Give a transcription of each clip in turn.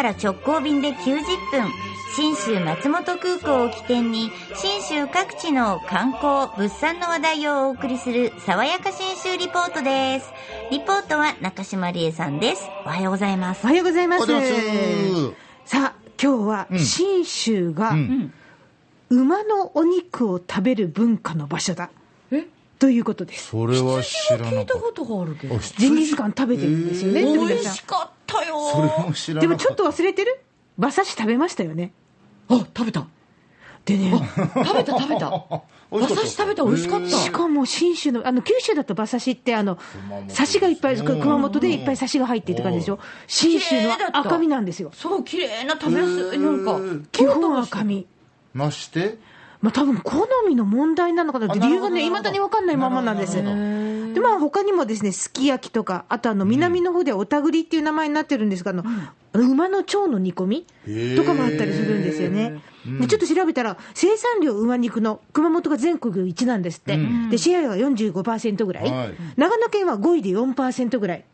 から直行便で90分、新州松本空港を起点に、新州各地の観光、物産の話題をお送りする、爽やか新州リポートです。リポートは中島理恵さんです。おはようございますお。はようございます。さあ、今日は信州が、ん馬のお肉を食べる文化の場所だ。ということです。それは知らなかったことがあるけど。ジンギスカン食べてるんですよね、美味しかったよ。それも知らなでもちょっと忘れてる？馬刺し食べましたよね。あ、食べた。でね、食べた食べ た。馬刺し食べた美味しかった。しかも信州の、あの、九州だと馬刺しって、あの、刺しがいっぱい、熊本でいっぱい刺しが入ってって感じでしょ？信州の赤身なんですよ。そう、綺麗な食べやすい。なんか、基本赤身。まして？まあ多分好みの問題なのかなって理由がね、あなるほど未だに分かんないままなんです。で、まあ他にもですね、すき焼きとか、あとあの、南の方ではおたぐりっていう名前になってるんですが、あの、馬の腸の煮込みとかもあったりするんですよね。でちょっと調べたら、生産量馬肉の熊本が全国一なんですって。で、シェアが45%ぐらい。はい長野県は5位で4%ぐらい。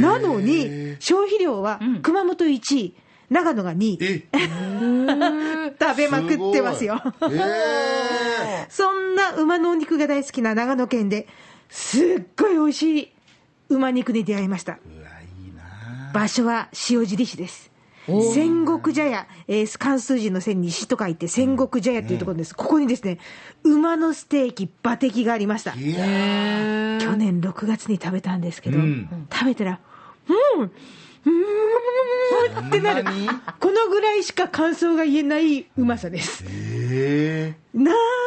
なのに、消費量は熊本1位、長野が2位。え 食べまくってますよ。そんな馬のお肉が大好きな長野県ですっごい美味しい馬肉に出会いました。ーうわいいな場所は塩尻市です。戦国茶屋、えー関数字の線に石と書いて戦国茶屋というところです。ここにですね、馬のステーキ、馬的がありました。去年6月に食べたんですけど、うん食べたら、うん、うーんってなる。このぐらいしか感想が言えないうまさです。えなんだこのうま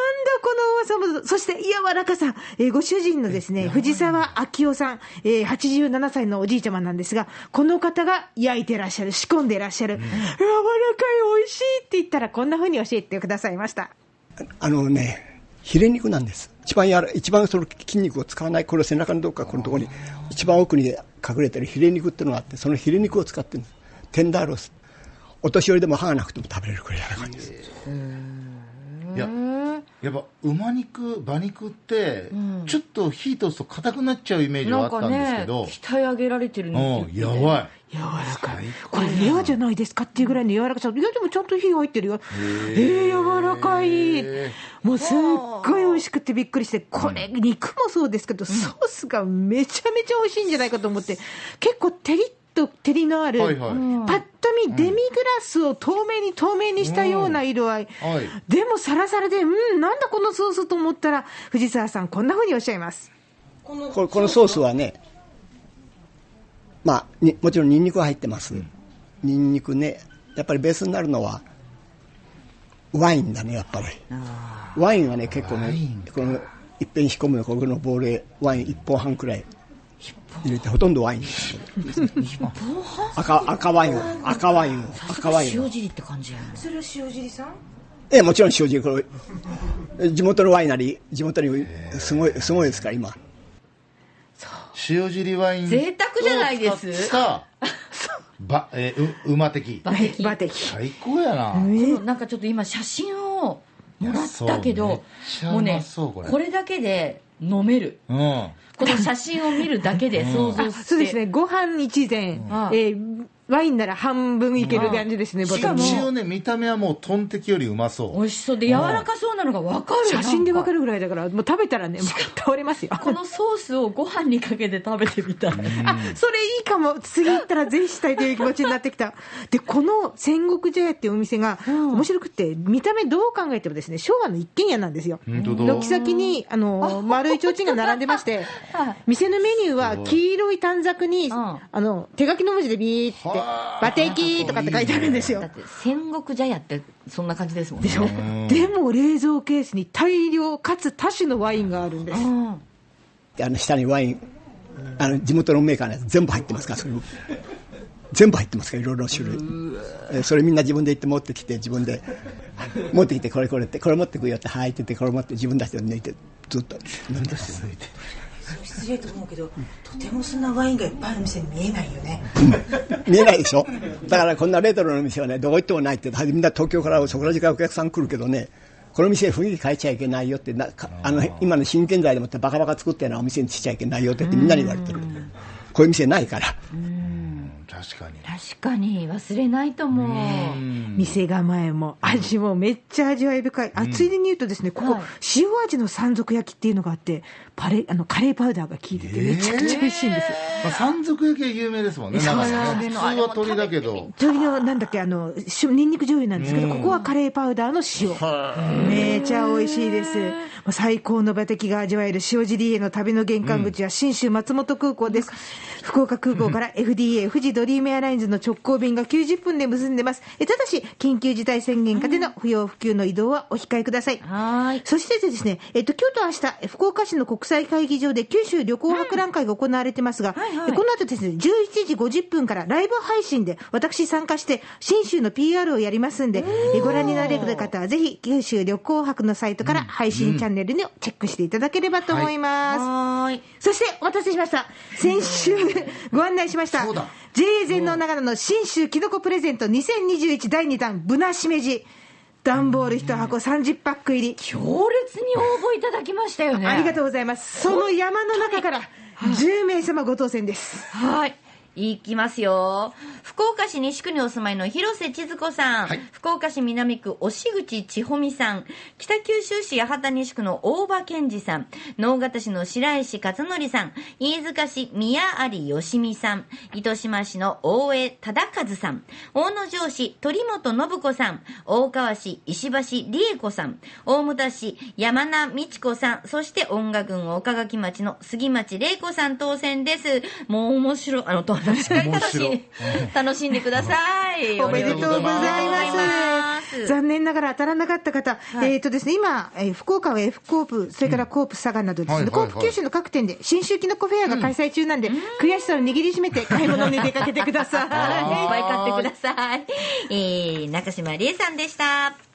さも、そして柔らかさ、えーご主人のですね、藤沢明夫さん、えー87歳のおじいちゃまなんですが、この方が焼いてらっしゃる、仕込んでらっしゃる、柔らかい、美味しいって言ったら、こんな風に教えてくださいました。あのね、ヒレ肉なんです。一番やら、一番その筋肉を使わない、これ背中のどっかこのところに、一番奥に隠れてるヒレ肉っていうのがあって、そのヒレ肉を使ってるんです。テンダーロース。お年寄りでも歯がなくても食べれるくらい柔らかいんです。いややっぱ馬肉馬肉って、ちょっと火通すと硬くなっちゃうイメージはあったんですけど、鍛え上げられてるうんのってやばい柔らかい。これレアじゃないですかっていうぐらいの柔らかさ。いや、でもちゃんと火入ってるよ。えー、柔らかい。もうすっごい美味しくてびっくりして、これ、肉もそうですけど、ソースがめちゃめちゃ美味しいんじゃないかと思って、結構照りっと照りのある、はいはいパッと見デミグラスを透明に透明にしたような色合い。はいでもサラサラで、うん、なんだこのソースと思ったら、藤沢さんこんな風におっしゃいます。ここのソースはね、まあ、にもちろんニンニクが入ってます。ニンニクね、やっぱりベースになるのは、ワインだね、やっぱり。ワインはね、結構ね、この、いっぺん仕込むの、ここのボウルへワイン1本半くらい入れて、ほとんどワイン。です。赤赤ワインを、赤ワインを、赤ワインを。塩。尻って感じやなそれは塩尻さん？ええ、もちろん塩尻、これ、地元のワイナリー、地元にすごい、すごいですから、今。塩尻ワイン。贅沢じゃないです。を使ったば、えーう馬的。馬的。バテキ。最高やな、このなんかちょっと今写真をもらったけどもうねこれだけで飲める。うんこの写真を見るだけで想像して。そうですね、ご飯一膳、ん。えーワインなら半分いける感じですね、ボトル。しかも一応ね見た目はもうトンテキよりうまそう。美味しそうで柔らかそうなのが分かる。写真でわかるるぐらいだから、もう食べたらね、もう倒れますよ。このソースをご飯にかけて食べてみたい。あ、それいいかも。次行ったらぜひしたいという気持ちになってきた。で、この戦国茶屋っていうお店が面白くて、見た目どう考えてもですね、昭和の一軒家なんですよ。軒先に、あの、丸い提灯が並んでまして、店のメニューは黄色い短冊に、ん。あの、手書きの文字でビーって、バテキとかって書いてあるんですよ。だ。って戦国茶屋ってそんな感じですもんね。でしょ？でも冷蔵ケースに大量かつ多種のワインがあるんです。うん。あの下にワイン、あの地元のメーカーのやつ全部入ってますか？ら、それも。全部入ってますか？ら、いろいろな種類。えそれみんな自分で行って持ってきて、自分で。持ってきて、これこれって、これ持ってくよって履いてて、これ持って自分出して抜いて、ずっと。飲んでます。失礼と思うけどとてもそんなワインがいっぱいある店に見えないよね。見えないでしょ？だからこんなレトロな店はね、どこ行ってもないって、みんな東京からそこら中からお客さん来るけどね、この店雰囲気変えちゃいけないよってなかあの今の新建材でもってバカバカ作ってるようなお店にしちゃいけないよって言ってみんなに言われてる。こういう店ないから確かに。確かに忘れないと思う。店構えも味もめっちゃ味わい深い、あついでに言うとですねここ、はい。塩味の山賊焼きっていうのがあってパレあのカレーパウダーが効いててめちゃくちゃ美味しいんです、まあ、山賊焼きは有名ですもんね。ね。普通は鳥だけど。鶏のなんだっけあのしニンニク醤油なんですけど、ここはカレーパウダーの塩。めちゃ美味しいです。最高の馬的が味わえる塩尻への旅の玄関口は信州松本空港です、福岡空港から FDA 富士ドリームエアラインズの直行便が90分で結んでます。えただし緊急事態宣言下での不要不急の移動はお控えください、はーい。そしてですね、えっと、今日と明日、福岡市の国際会議場で九州旅行博覧会が行われてますが、はいはいえこの後ですね、11時50分からライブ配信で私参加して、新州の PR をやりますんで、えご覧になれる方はぜひ、九州旅行博のサイトから配信チャンネルにチェックしていただければと思います。はーい。そして、お待たせしました。先週、ご案内しました。JA 全農長野の新州きのこプレゼント2021第2弾、ブナしめじ。段ボール1箱30パック入り。強烈に応募いただきましたよね。ありがとうございます。その山の中から10名様ご当選です。はい。いきますよ。福岡市西区にお住まいの広瀬千鶴子さん。はい福岡市南区押口千穂美さん。北九州市八幡西区の大場健二さん。能形市の白石勝則さん。飯塚市宮有義美さん。糸島市の大江忠和さん。大野城市鳥本信子さん。大川市石橋理恵子さん。大牟田市山名美智子さん。そして音楽郡岡垣町の杉町玲子さん当選です。もう面白い。あの、と確かに楽し。楽しんでください。おめでとうございま。ますす残念ながら当たらなかった方、はいえっ、とですね、今、えー福岡は F コープ、それからコープ佐賀などですね、はいはいはいコープ九州の各店で新州きのこフェアが開催中なんで、悔しさを握りしめて 買い物に出かけてください。いっぱい買ってください。えー、中島理恵さんでした。